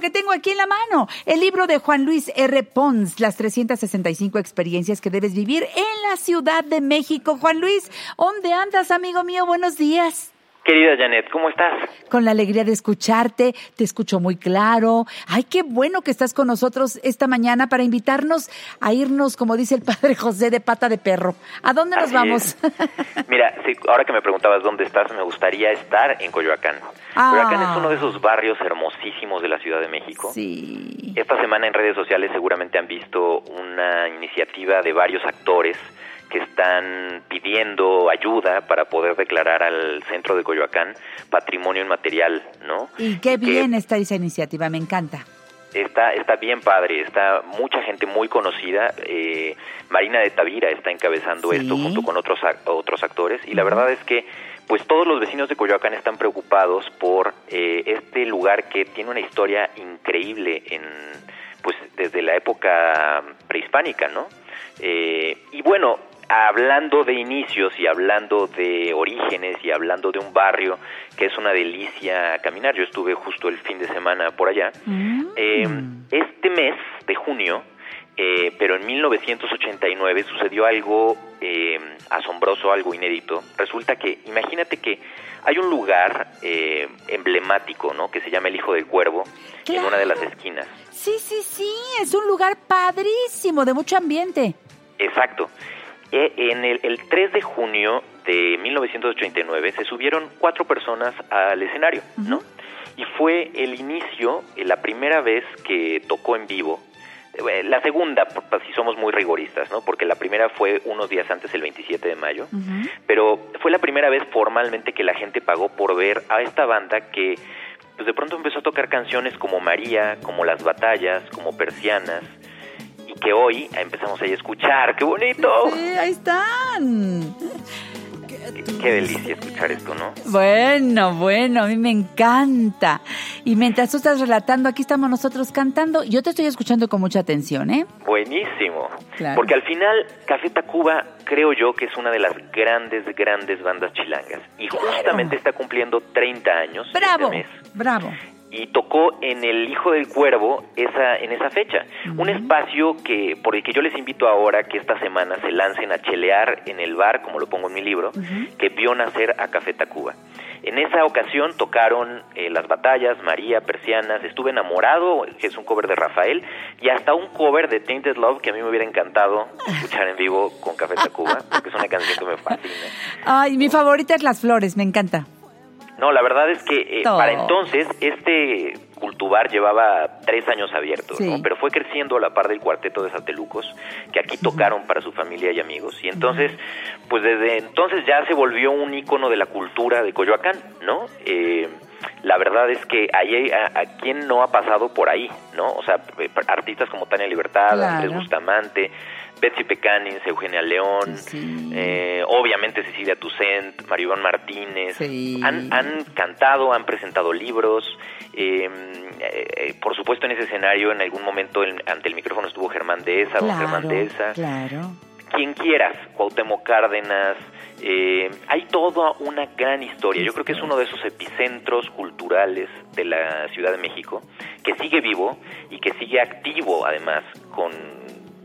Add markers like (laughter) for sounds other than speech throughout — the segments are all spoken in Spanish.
que tengo aquí en la mano. El libro de Juan Luis R. Pons, las 365 experiencias que debes vivir en la Ciudad de México. Juan Luis, ¿dónde andas, amigo mío? Buenos días. Querida Janet, ¿cómo estás? Con la alegría de escucharte, te escucho muy claro. Ay, qué bueno que estás con nosotros esta mañana para invitarnos a irnos, como dice el padre José, de pata de perro. ¿A dónde nos vamos? (laughs) Mira, ahora que me preguntabas dónde estás, me gustaría estar en Coyoacán. Coyoacán es uno de esos barrios hermosísimos de la Ciudad de México. Sí. Esta semana en redes sociales seguramente han visto una iniciativa de varios actores que están pidiendo ayuda para poder declarar al centro de Coyoacán patrimonio inmaterial, ¿no? Y qué bien está esa iniciativa, me encanta. Está, está bien padre, está mucha gente muy conocida. Eh, Marina de Tavira está encabezando esto junto con otros, otros actores y la verdad es que pues todos los vecinos de Coyoacán están preocupados por eh, este lugar que tiene una historia increíble en pues desde la época prehispánica, ¿no? Eh, y bueno, hablando de inicios y hablando de orígenes y hablando de un barrio que es una delicia caminar, yo estuve justo el fin de semana por allá, mm. eh, este mes de junio, eh, pero en 1989 sucedió algo eh, asombroso, algo inédito. Resulta que, imagínate que hay un lugar emblemático, ¿no? Que se llama el Hijo del Cuervo, en una de las esquinas. Sí, sí, sí, es un lugar padrísimo, de mucho ambiente. Exacto. Eh, en el, 3 de junio de 1989 se subieron cuatro personas al escenario, ¿no? Y fue el inicio, eh, la primera vez que tocó en vivo. Eh, la segunda, si somos muy rigoristas, ¿no? Porque la primera fue unos días antes, el 27 de mayo. Pero fue la primera vez formalmente que la gente pagó por ver a esta banda que pues de pronto empezó a tocar canciones como María, como Las Batallas, como Persianas, que hoy empezamos a escuchar. ¡Qué bonito! Sí, ahí están. Qué, delicia escuchar esto, ¿no? Bueno, bueno, a mí me encanta. Y mientras tú estás relatando, aquí estamos nosotros cantando. Yo te estoy escuchando con mucha atención, ¿eh? Buenísimo. Porque al final, Café Tacuba creo yo que es una de las grandes, grandes bandas chilangas. Y justamente está cumpliendo 30 años. Este bravo, bravo y tocó en El Hijo del Cuervo esa, en esa fecha. Un espacio que, por el que yo les invito ahora que esta semana se lancen a chelear en el bar, como lo pongo en mi libro, que vio nacer a Café Tacuba. En esa ocasión tocaron eh, Las Batallas, María, Persianas, Estuve Enamorado, que es un cover de Rafael, y hasta un cover de Tainted Love que a mí me hubiera encantado escuchar en vivo con Café Tacuba, porque es una canción que me fascina. (laughs) Ay, mi favorita es Las Flores, me encanta. No, la verdad es que eh, para entonces este Cultubar llevaba tres años abierto, pero fue creciendo a la par del cuarteto de Satelucos, que aquí tocaron para su familia y amigos. Y entonces, pues desde entonces ya se volvió un ícono de la cultura de Coyoacán, ¿no? Eh, la verdad es que ahí a, a, quien no ha pasado por ahí, ¿no? O sea, eh, artistas como Tania Libertad, Andrés Bustamante, Betsy Pecanins, Eugenia León, eh, obviamente Cecilia Toussaint, Maribón Martínez, han, han, cantado, han presentado libros, em, eh, por supuesto en ese escenario en algún momento ante el micrófono estuvo Germán Deza, don Germán Deza, claro. quien quieras, Cuauhtémoc Cárdenas, eh, hay toda una gran historia. Yo creo que es uno de esos epicentros culturales de la Ciudad de México que sigue vivo y que sigue activo además con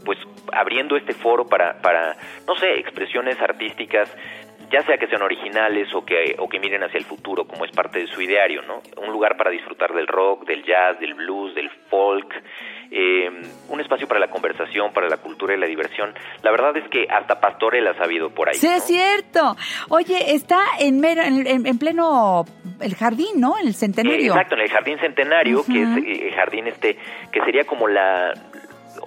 pues abriendo este foro para, para, no sé, expresiones artísticas, ya sea que sean originales o que, o que miren hacia el futuro, como es parte de su ideario, ¿no? Un lugar para disfrutar del rock, del jazz, del blues, del folk, eh, un espacio para la conversación, para la cultura y la diversión. La verdad es que hasta Pastorel ha sabido por ahí. Sí, es cierto. Oye, está en, en, en, pleno el jardín, ¿no? En el centenario. exacto, en el jardín centenario, que es eh, el jardín este, que sería como la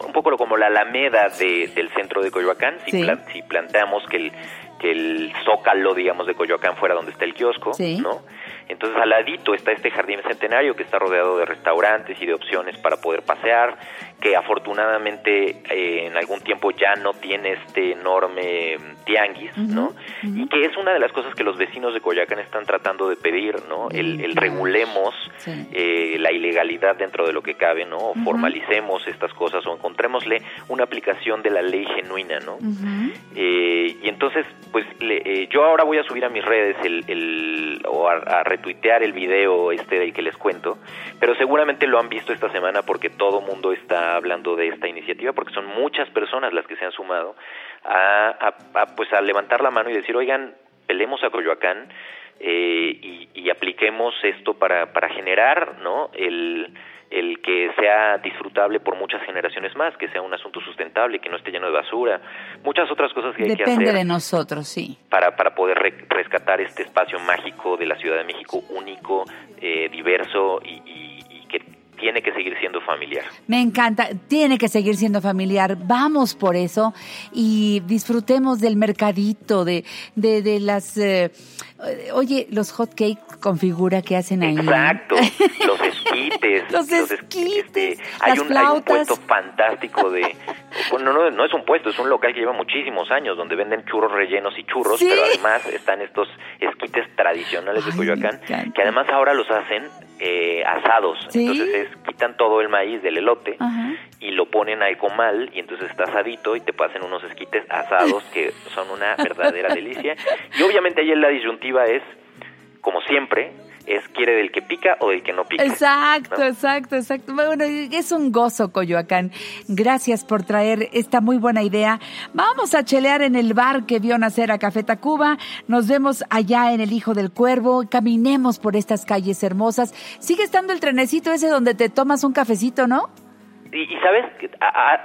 un poco como la alameda de, del centro de Coyoacán, si, si planteamos que el, que el zócalo, digamos, de Coyoacán fuera donde está el kiosco, ¿no? Entonces al ladito está este jardín centenario que está rodeado de restaurantes y de opciones para poder pasear, que afortunadamente eh, en algún tiempo ya no tiene este enorme mm, tianguis, ¿no? Y que es una de las cosas que los vecinos de Coyoacán están tratando de pedir, ¿no? El, regulemos eh, la ilegalidad dentro de lo que cabe, ¿no? O formalicemos estas cosas o encontrémosle una aplicación de la ley genuina, ¿no? Eh, y entonces, pues yo ahora voy a subir a mis redes el, o a, a retuitear el video este del que les cuento, pero seguramente lo han visto esta semana porque todo mundo está hablando de esta iniciativa, porque son muchas personas las que se han sumado a, pues a levantar la mano y decir, oigan, pelemos a Coyoacán eh, y, y, apliquemos esto para, para generar ¿no? el, el que sea disfrutable por muchas generaciones más, que sea un asunto sustentable, que no esté lleno de basura, muchas otras cosas que hay que hacer. Depende de nosotros, sí. Para, para poder rescatar este espacio mágico de la Ciudad de México, único, eh, diverso y, y que tiene que seguir siendo familiar. Me encanta, tiene que seguir siendo familiar. Vamos por eso y disfrutemos del mercadito, de, de, de las... Eh, oye, los hot cakes con figura que hacen ahí. Exacto, (laughs) los esquites. los, esquites, hay, un, hay un puesto fantástico de... Bueno, no, no es un puesto, es un local que lleva muchísimos años, donde venden churros rellenos y churros, pero además están estos esquites tradicionales de Coyoacán, que además ahora los hacen eh, asados. Entonces quitan todo el maíz del elote y lo ponen al comal y entonces está asadito y te pasan unos esquites asados que son una verdadera delicia. (laughs) Y obviamente ahí la disyuntiva es, como siempre, es quiere del que pica o del que no pica. Exacto, exacto, exacto. Bueno, es un gozo, Coyoacán. Gracias por traer esta muy buena idea. Vamos a chelear en el bar que vio nacer a Café Tacuba. Nos vemos allá en el Hijo del Cuervo. Caminemos por estas calles hermosas. Sigue estando el trenecito ese donde te tomas un cafecito, ¿no? Y, sabes,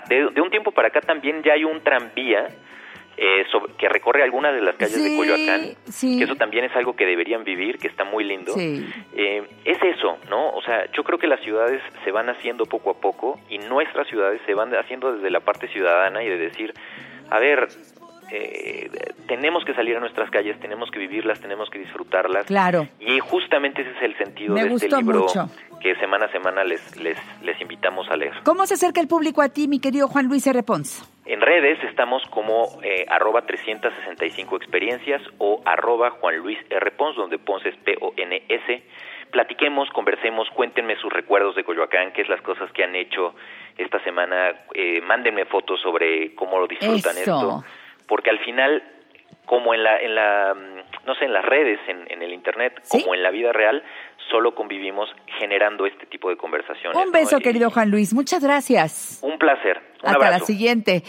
de, de un tiempo para acá también ya hay un tranvía eh, que recorre algunas de las calles de Coyoacán, que eso también es algo que deberían vivir, que está muy lindo. Eh, es eso, ¿no? O sea, yo creo que las ciudades se van haciendo poco a poco y nuestras ciudades se van haciendo desde la parte ciudadana y de decir, a ver, eh, tenemos que salir a nuestras calles, tenemos que vivirlas, tenemos que disfrutarlas. Claro. Y justamente ese es el sentido de este libro que semana a semana les, les, les invitamos a leer. ¿Cómo se acerca el público a ti, mi querido Juan Luis R. Pons? En redes estamos como eh, arroba 365 experiencias o arroba Juan Luis R. Pons, donde Pons es P-O-N-S. Platiquemos, conversemos, cuéntenme sus recuerdos de Coyoacán, qué es las cosas que han hecho esta semana. Eh, mándenme fotos sobre cómo lo disfrutan esto porque al final como en la en la mm, no sé en las redes en, el internet como en la vida real solo convivimos generando este tipo de conversaciones un beso querido Juan Luis muchas gracias. un placer hasta la siguiente